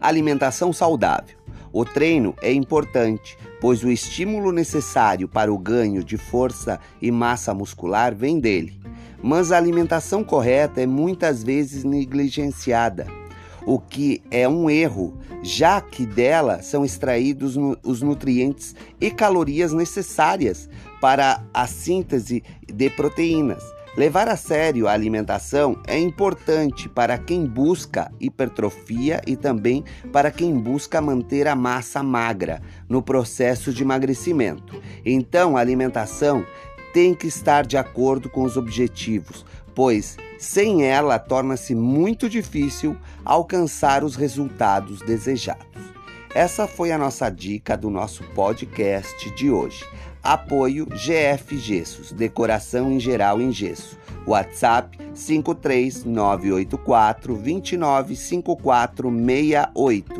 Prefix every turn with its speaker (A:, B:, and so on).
A: Alimentação saudável. O treino é importante, pois o estímulo necessário para o ganho de força e massa muscular vem dele. Mas a alimentação correta é muitas vezes negligenciada, o que é um erro, já que dela são extraídos os nutrientes e calorias necessárias para a síntese de proteínas. Levar a sério a alimentação é importante para quem busca hipertrofia e também para quem busca manter a massa magra no processo de emagrecimento. Então, a alimentação tem que estar de acordo com os objetivos, pois sem ela torna-se muito difícil alcançar os resultados desejados. Essa foi a nossa dica do nosso podcast de hoje. Apoio GF Gessos, decoração em geral em gesso. WhatsApp 53984 295468.